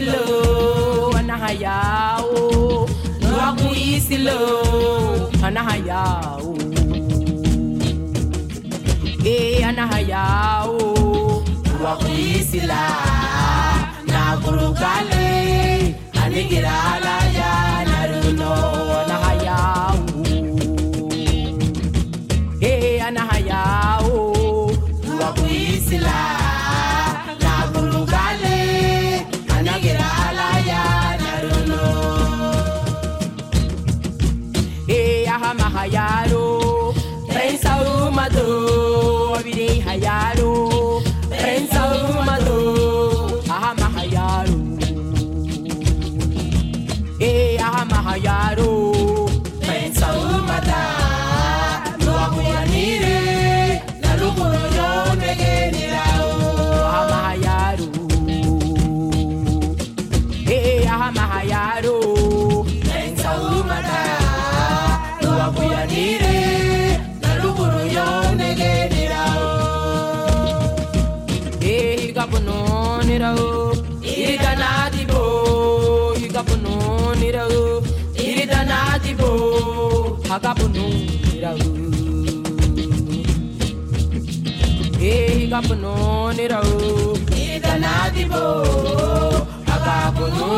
lo ana hayao no akuisi lo ana hayao e eh, ana hayao no akuisi la na kurukale anigirala magabunungira Hey gabunungira Ida nadibo agabunu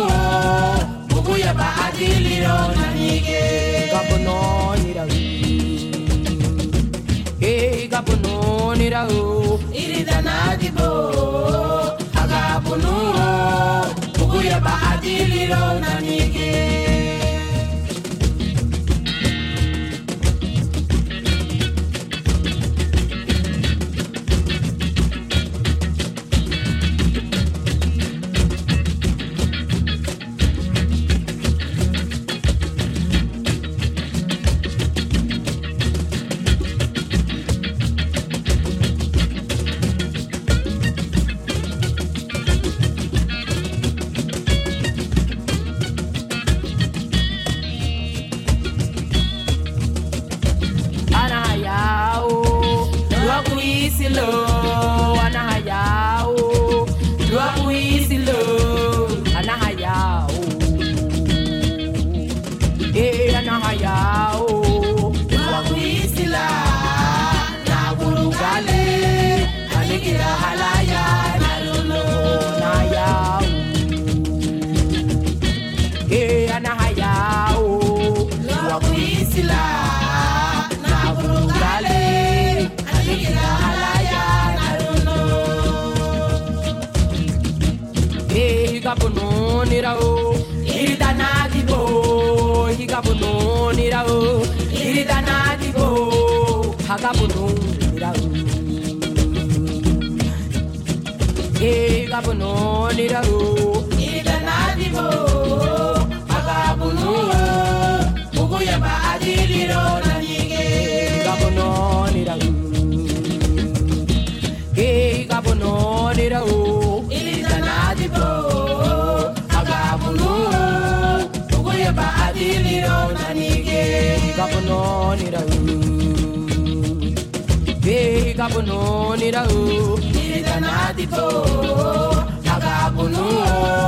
Buguya ba adiliro nanige Gabunungira Hey gabunungira Ida nadibo agabunu Buguya ba adiliro nanige higabonon iridana dibo higabonon irao iridana dibo hagabonon irao higabonon o. kapono nira o Be kapono nira ni Nira na dito Akapono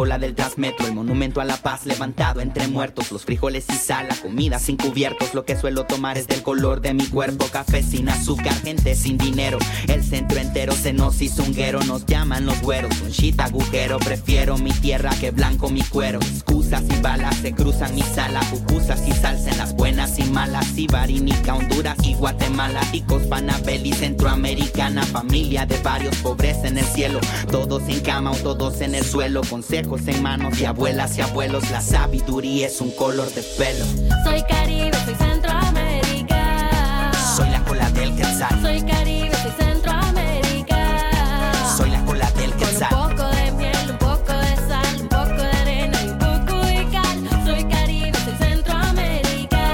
cola del Tasmetro, el monumento a la paz levantado entre muertos, los frijoles y sal, la comida sin cubiertos, lo que suelo tomar es del color de mi cuerpo, café sin azúcar, gente sin dinero, el centro entero se nos hizo nos llaman los güeros, un shit agujero, prefiero mi tierra que blanco mi cuero, excusas y balas se cruzan mi sala, pupusas y salsa en las buenas y malas, y Ibarinica, Honduras y Guatemala, ticos, panabeli, centroamericana, familia de varios pobres en el cielo, todos en cama o todos en el suelo, con trabajos en manos de abuelas y abuelos. La sabiduría es un color de pelo. Soy Caribe, soy Centroamérica. Soy la cola del Quetzal. Soy Caribe, soy Centroamérica. Soy la cola del Quetzal. Con un poco de miel, un poco de sal, un poco de arena y un poco de cal. Soy Caribe, soy Centroamérica.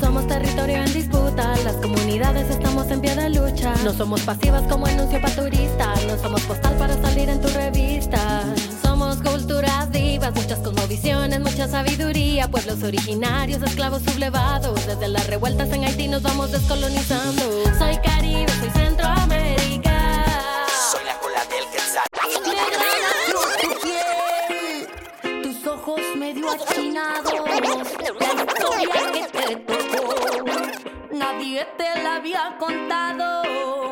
Somos territorio en disputa, las comunidades estamos en pie de lucha. No somos pasivas como anuncio para turistas, no somos postal para salir en tu revista muchas cosmovisiones, mucha sabiduría, pueblos originarios, esclavos sublevados, desde las revueltas en Haití nos vamos descolonizando. Soy Caribe, soy Centroamérica. Soy la cola del Quetzal. Tus ojos medio achinados, la historia que te tocó, nadie te la había contado.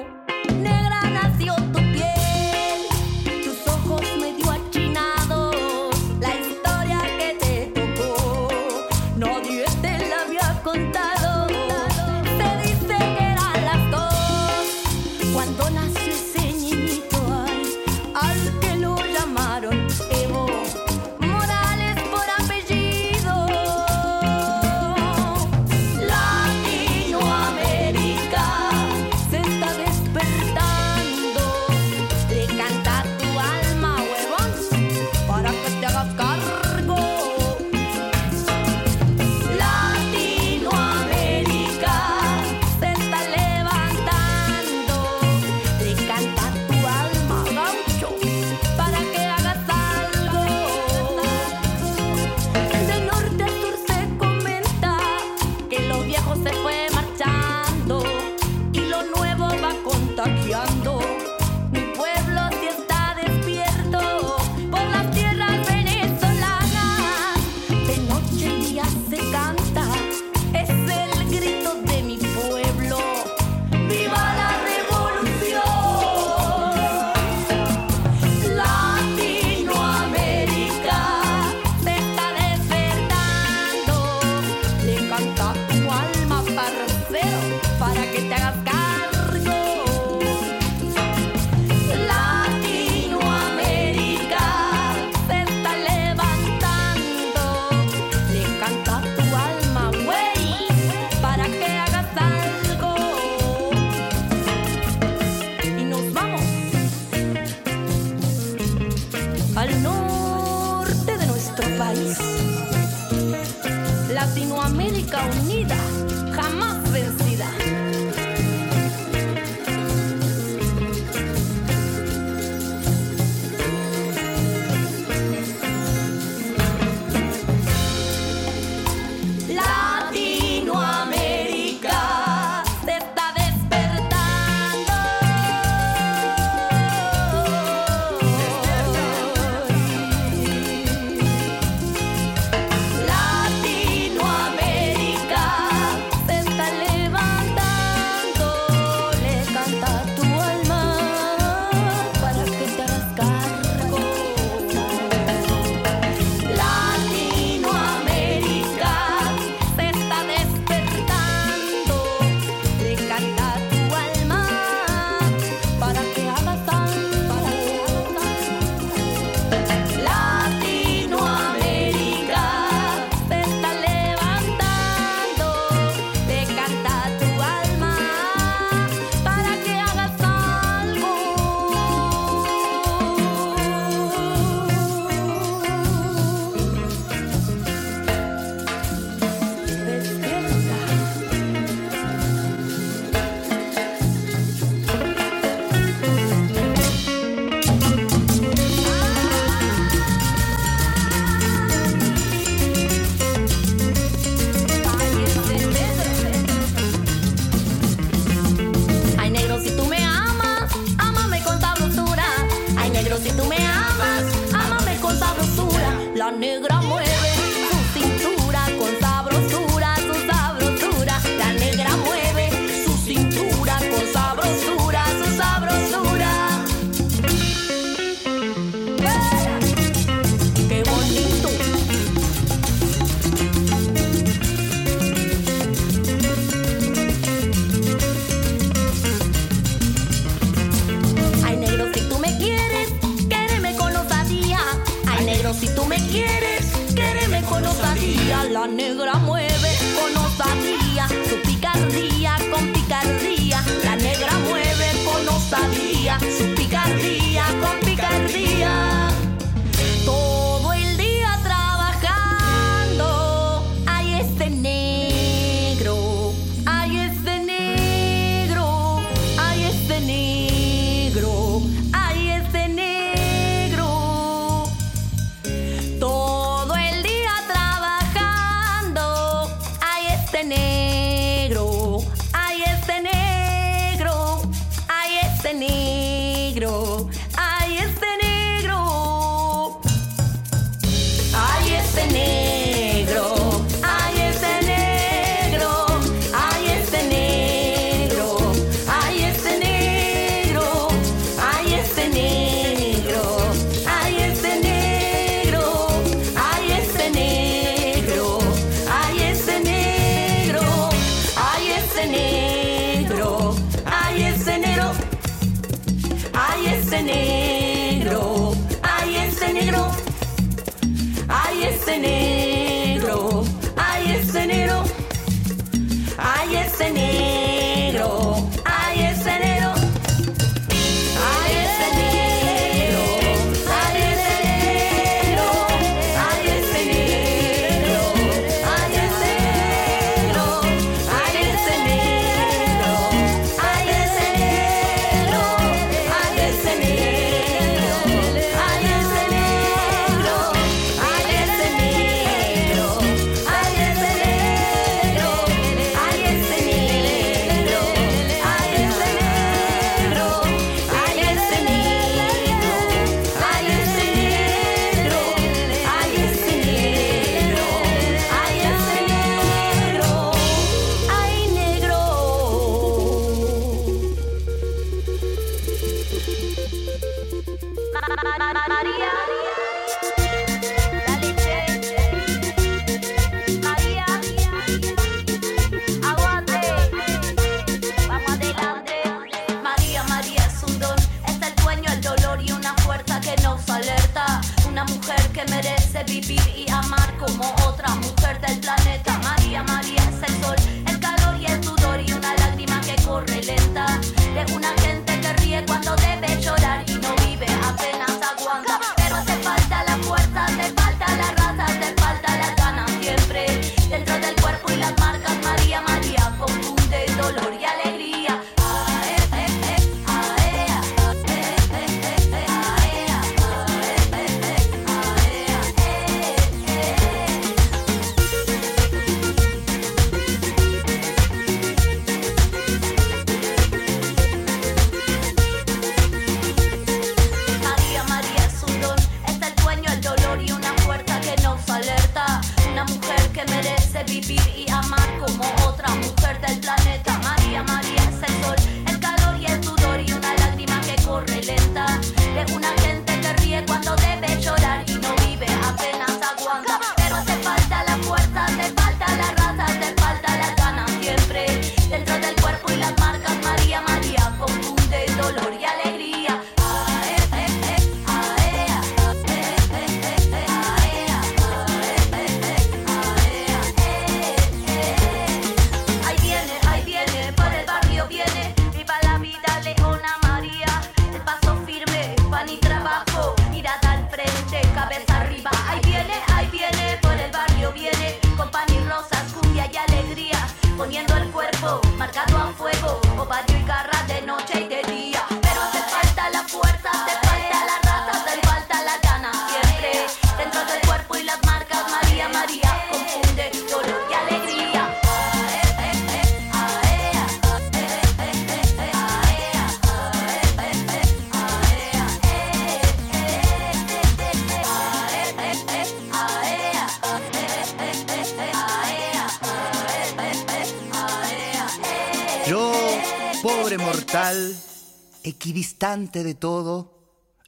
así distante de todo,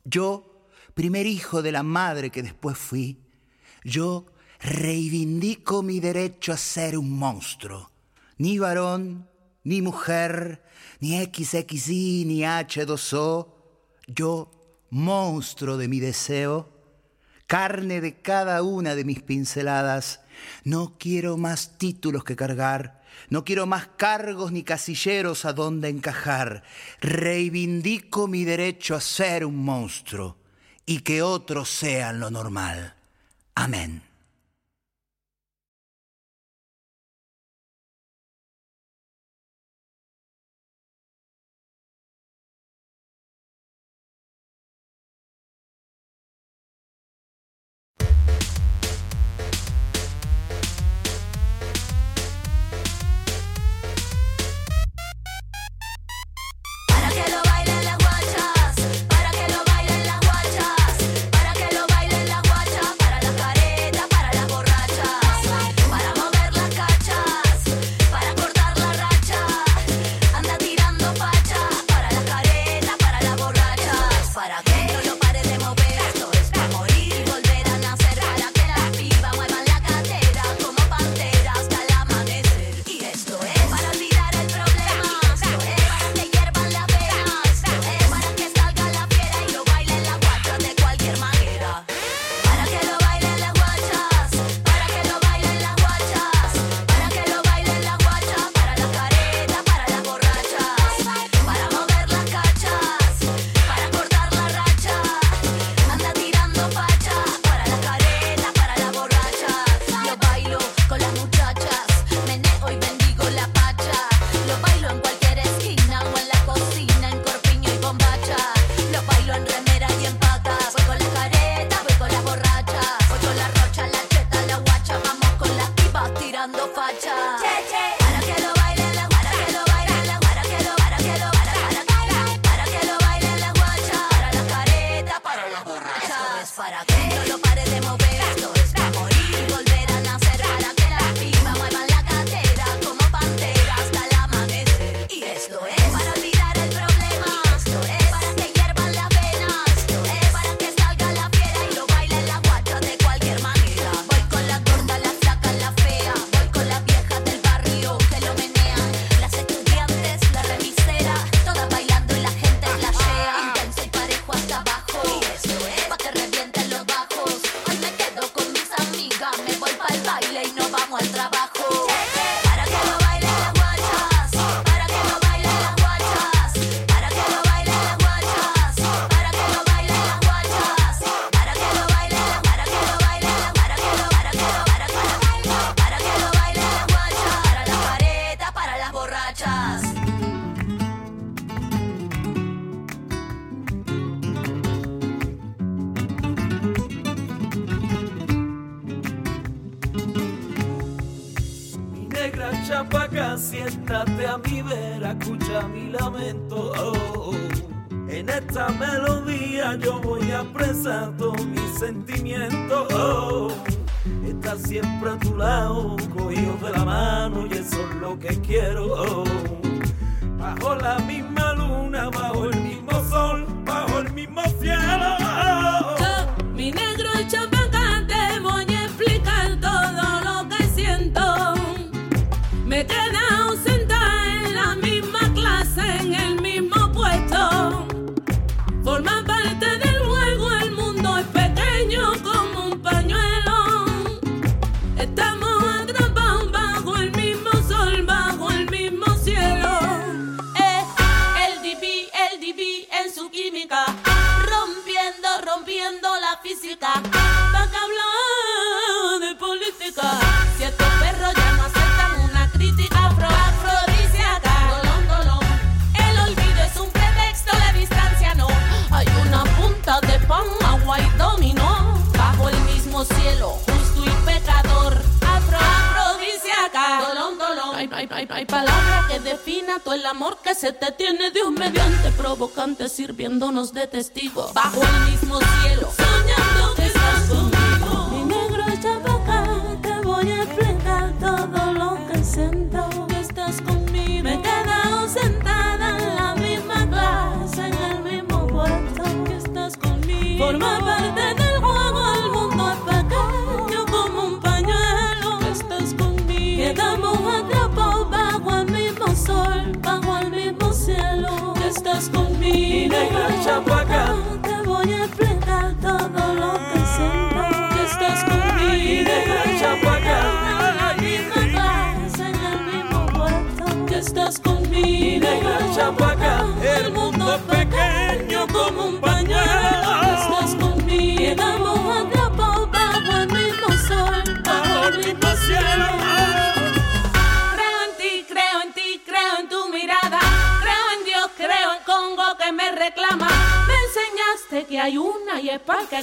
yo, primer hijo de la madre que después fui, yo reivindico mi derecho a ser un monstruo, ni varón, ni mujer, ni XXI, ni H2O, yo, monstruo de mi deseo, carne de cada una de mis pinceladas, no quiero más títulos que cargar, no quiero más cargos ni casilleros a donde encajar. Reivindico mi derecho a ser un monstruo y que otros sean lo normal. Amén. sirviéndonos de testigo. Bajo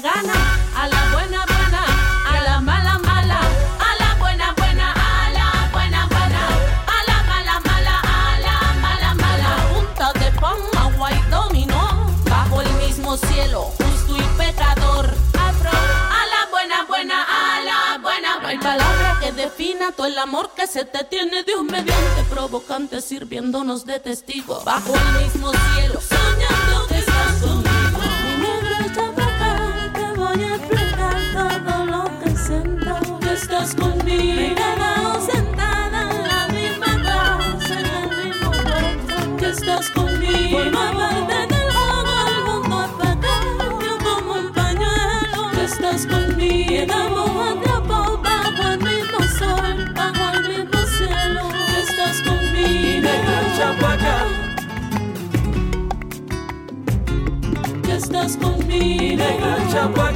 a la buena buena, a la mala mala, a la buena buena, a la buena buena, a la mala mala, a la mala mala. Punta de pan, agua y dominó, bajo el mismo cielo, justo y pecador. Afro, a la buena buena, a la buena buena. No palabra que defina todo el amor que se te tiene, Dios mediante, provocante, sirviéndonos de testigo, bajo el mismo cielo. Cảm ơn!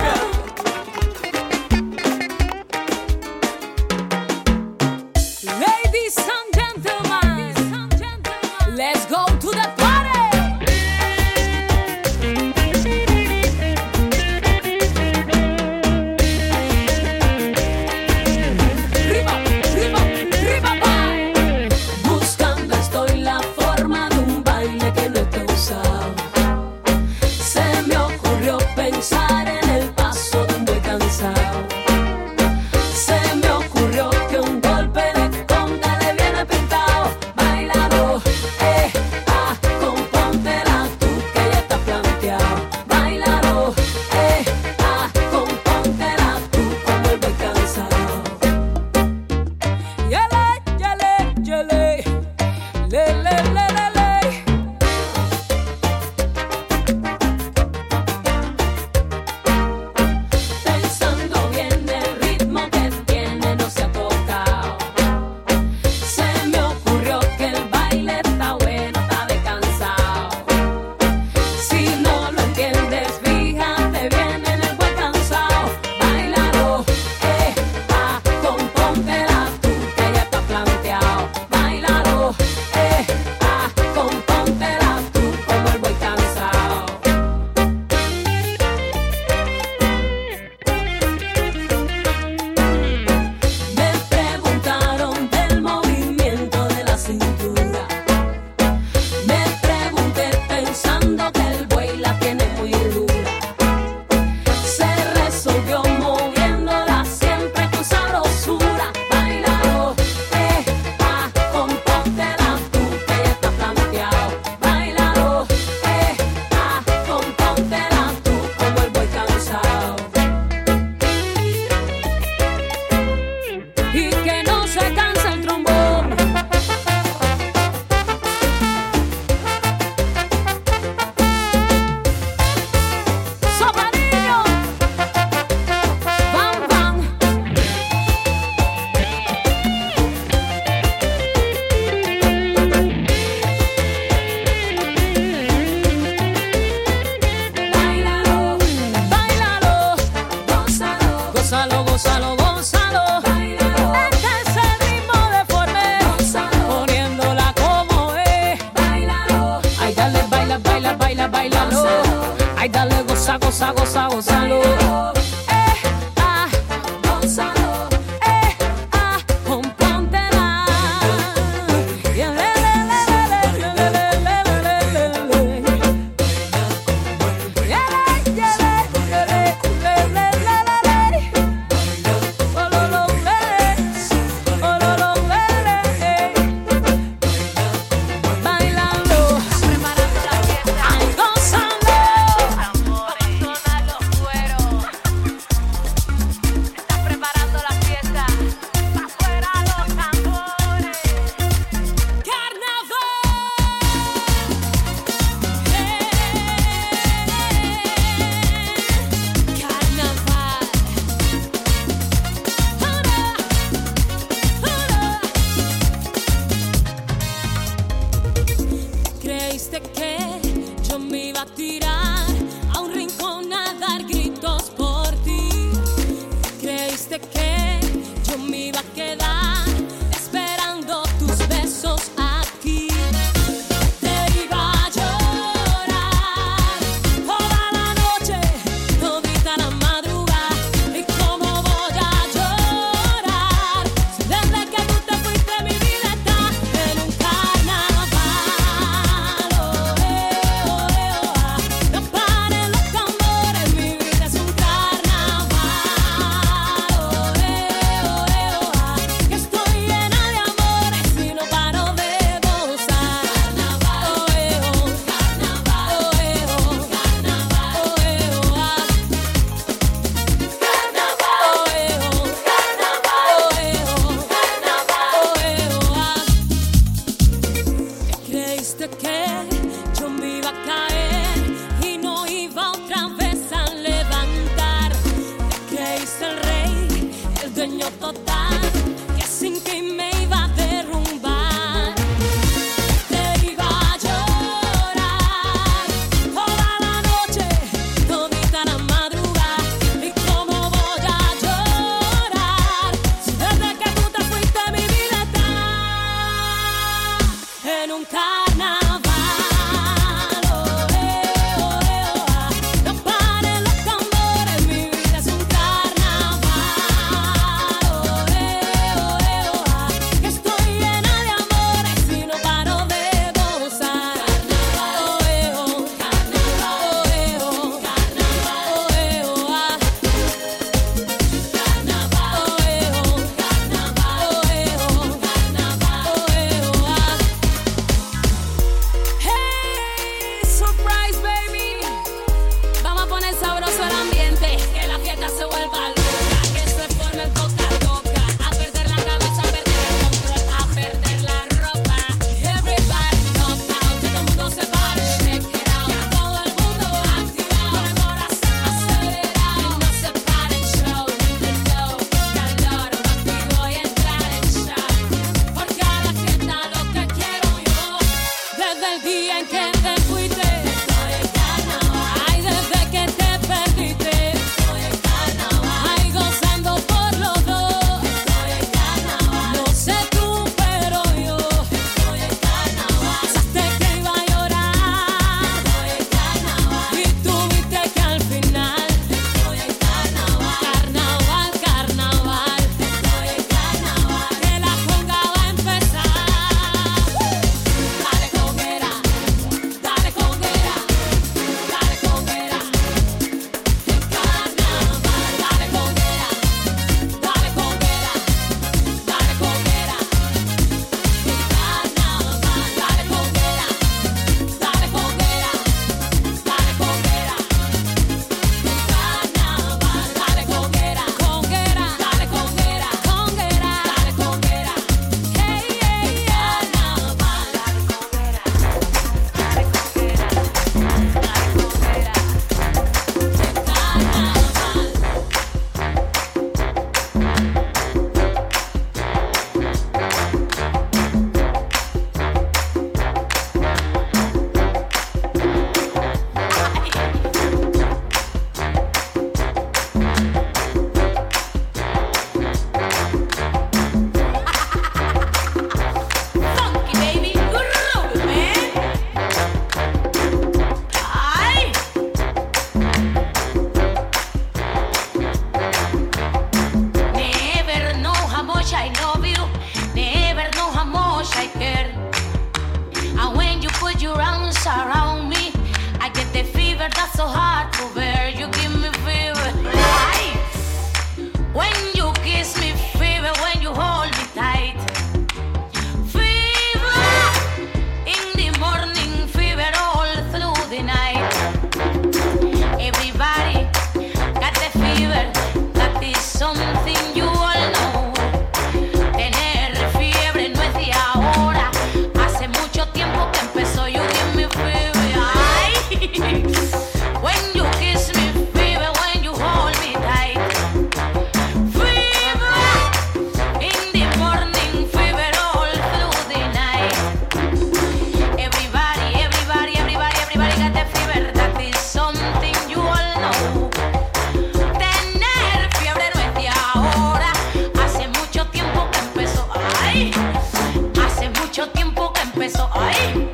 mucho tiempo que empezó. ¡Ay!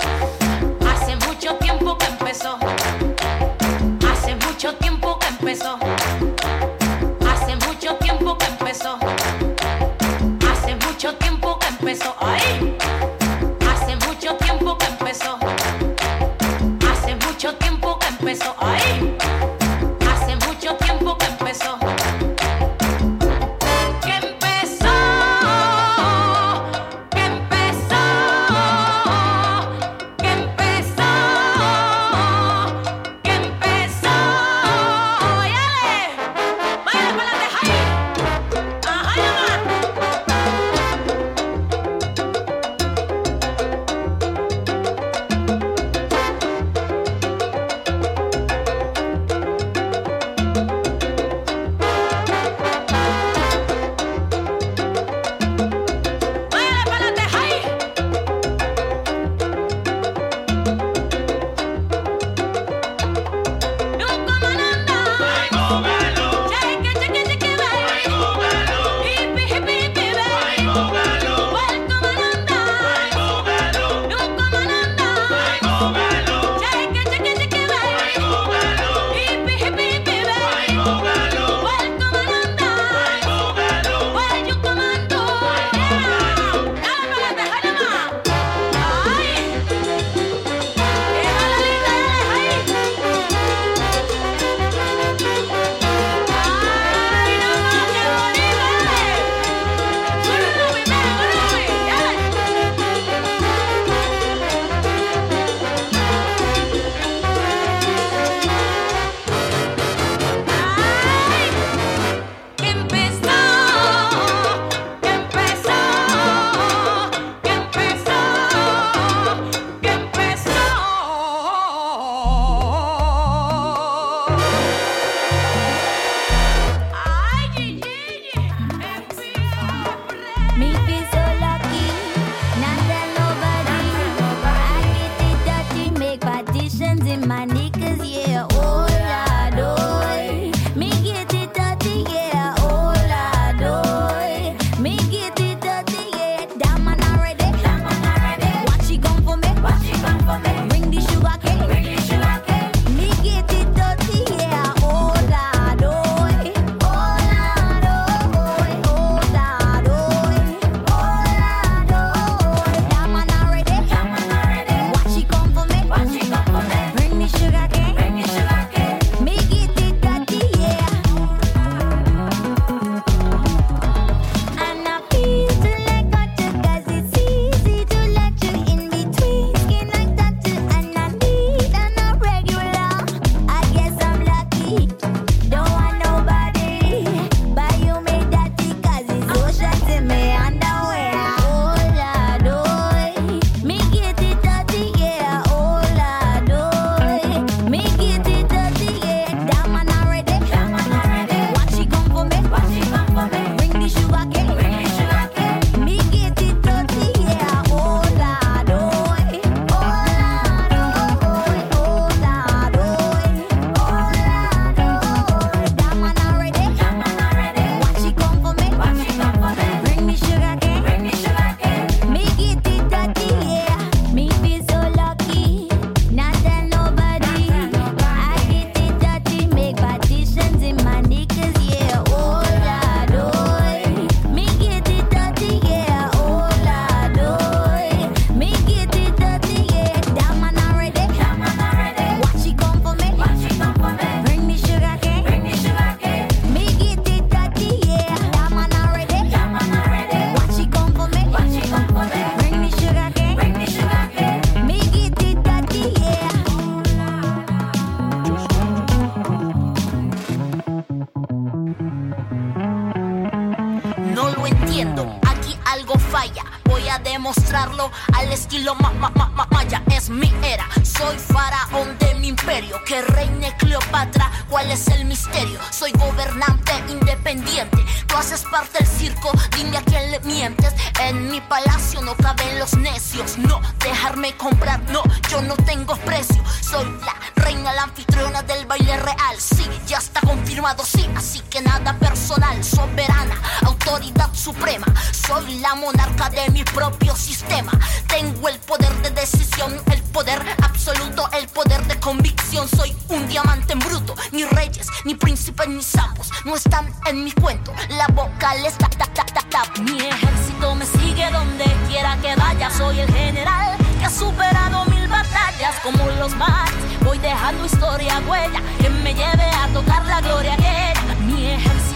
Hace mucho tiempo que empezó. Hace mucho tiempo que empezó. Hace mucho tiempo que empezó. Hace mucho tiempo que empezó. ¡Ay! Hace mucho tiempo que empezó. Hace mucho tiempo que empezó. ¡Ay! suprema. Soy la monarca de mi propio sistema. Tengo el poder de decisión, el poder absoluto, el poder de convicción. Soy un diamante en bruto. Ni reyes, ni príncipes, ni sapos no están en mi cuento. La vocal está tap, tap, tap, tap. Mi ejército me sigue donde quiera que vaya. Soy el general que ha superado mil batallas como los mares. Voy dejando historia huella que me lleve a tocar la gloria que Mi ejército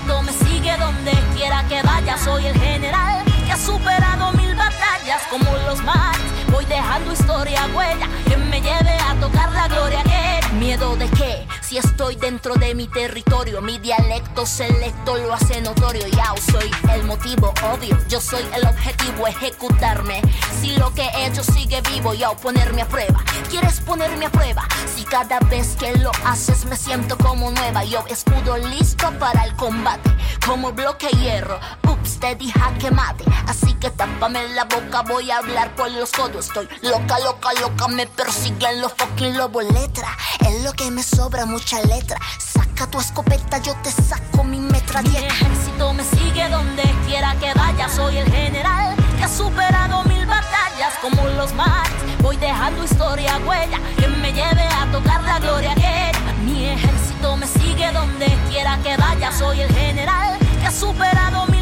sigue donde quiera que vaya. Soy el general que ha superado mil batallas como los mares. Voy dejando historia, huella que me lleve a tocar la gloria que Miedo de qué? Si estoy dentro de mi territorio, mi dialecto selecto lo hace notorio. Ya soy el motivo obvio, yo soy el objetivo, ejecutarme. Si lo que he hecho sigue vivo, ya ponerme a prueba. ¿Quieres ponerme a prueba? Si cada vez que lo haces me siento como nueva, yo escudo listo para el combate, como bloque hierro. Ups, te dije que mate, así que tápame la boca, voy a hablar por los codos. Estoy loca, loca, loca, me persiguen los fucking lobos letra. Es lo que me sobra, Saca tu escopeta, yo te saco mi metralleta. Mi ejército me sigue donde quiera que vaya. Soy el general que ha superado mil batallas como los mares. Voy dejando historia, huella que me lleve a tocar la gloria que Mi ejército me sigue donde quiera que vaya. Soy el general que ha superado mil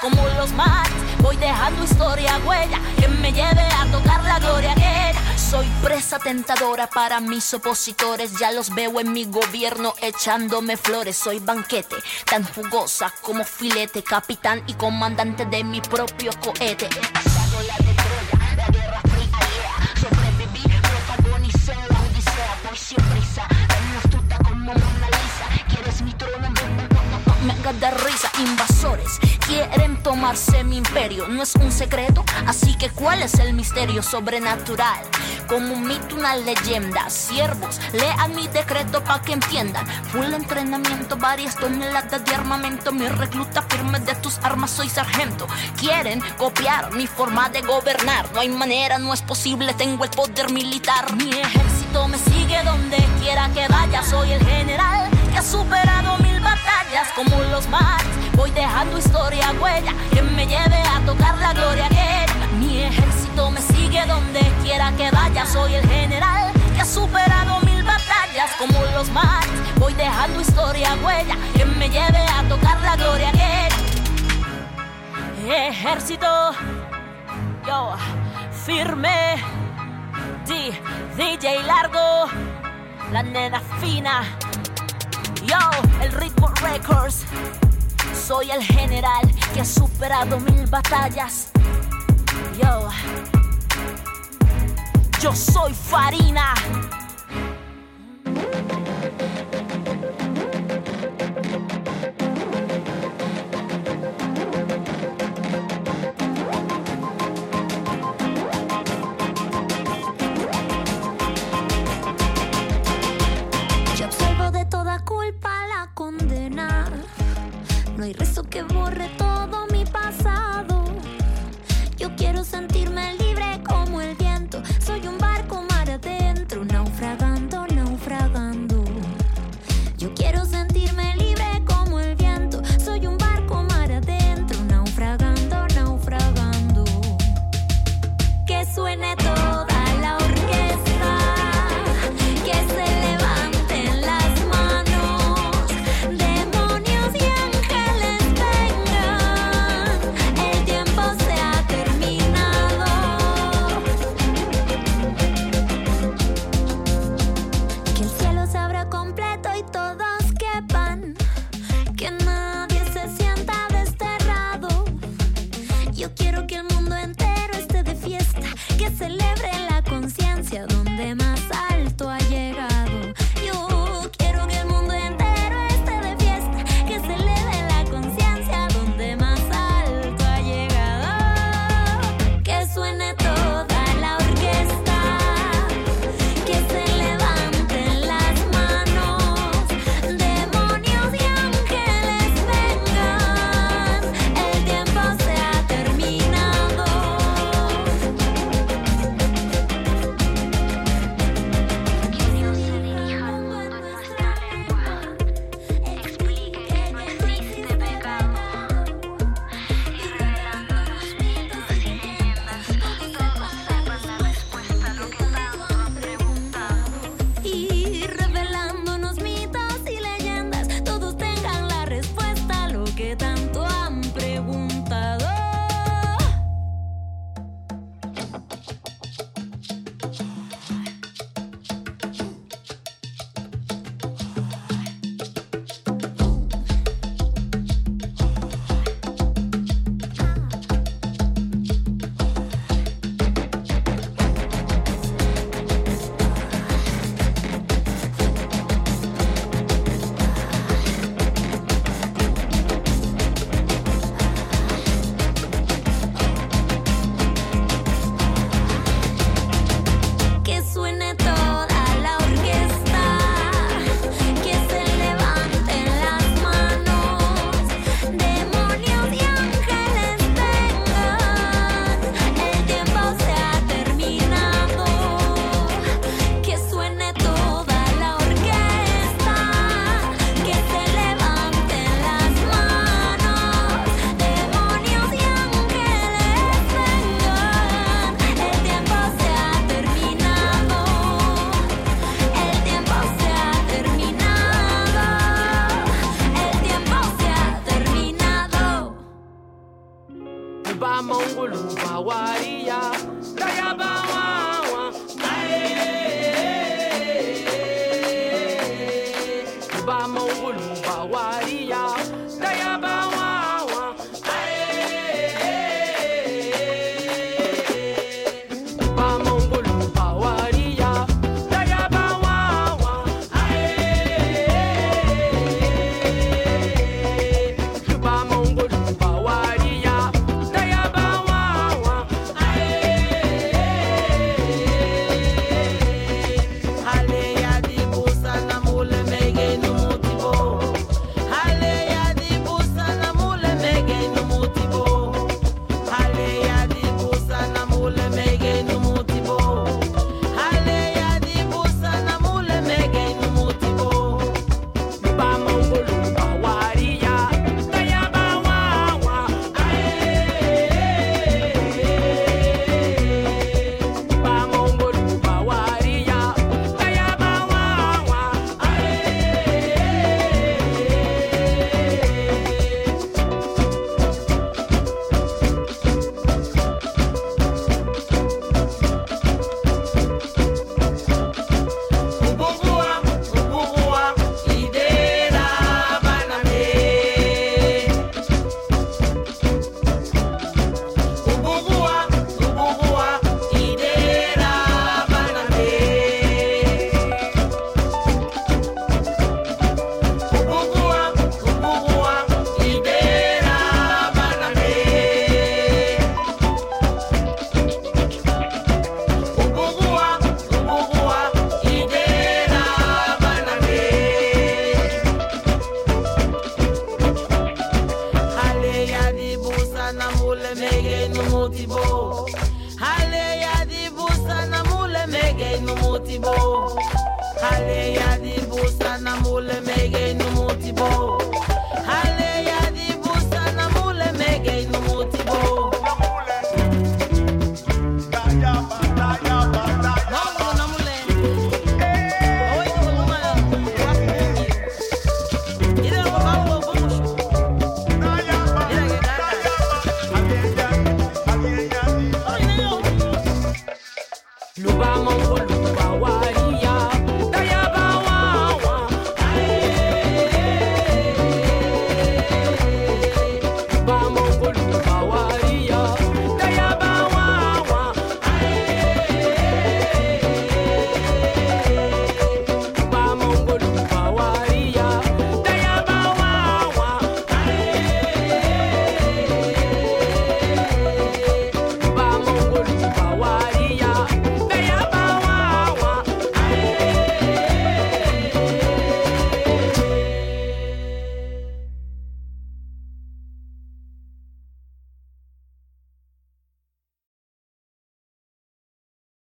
como los mares. Voy dejando historia, huella que me lleve a tocar la gloria que soy presa tentadora para mis opositores. Ya los veo en mi gobierno echándome flores. Soy banquete, tan jugosa como filete. Capitán y comandante de mi propio cohete. De risa, invasores quieren tomarse mi imperio. No es un secreto, así que ¿cuál es el misterio sobrenatural? Como un mito, una leyenda. Siervos, lean mi decreto pa' que entiendan. Full entrenamiento, varias toneladas de armamento. Mi recluta firme de tus armas, soy sargento. Quieren copiar mi forma de gobernar. No hay manera, no es posible, tengo el poder militar. Mi ejército me sigue donde quiera que vaya. Soy el general que ha superado mil batallas como los mares. Voy dejando historia, huella que me lleve a tocar la gloria que mi ejército me sigue donde quiera que vaya. Soy el general que ha superado mil batallas como los mares. Voy dejando historia, huella que me lleve a tocar la gloria que ejército, yo firme, D, DJ largo, la nena fina. Yo, el ritmo records. Soy el general que ha superado mil batallas. Yo, yo soy Farina.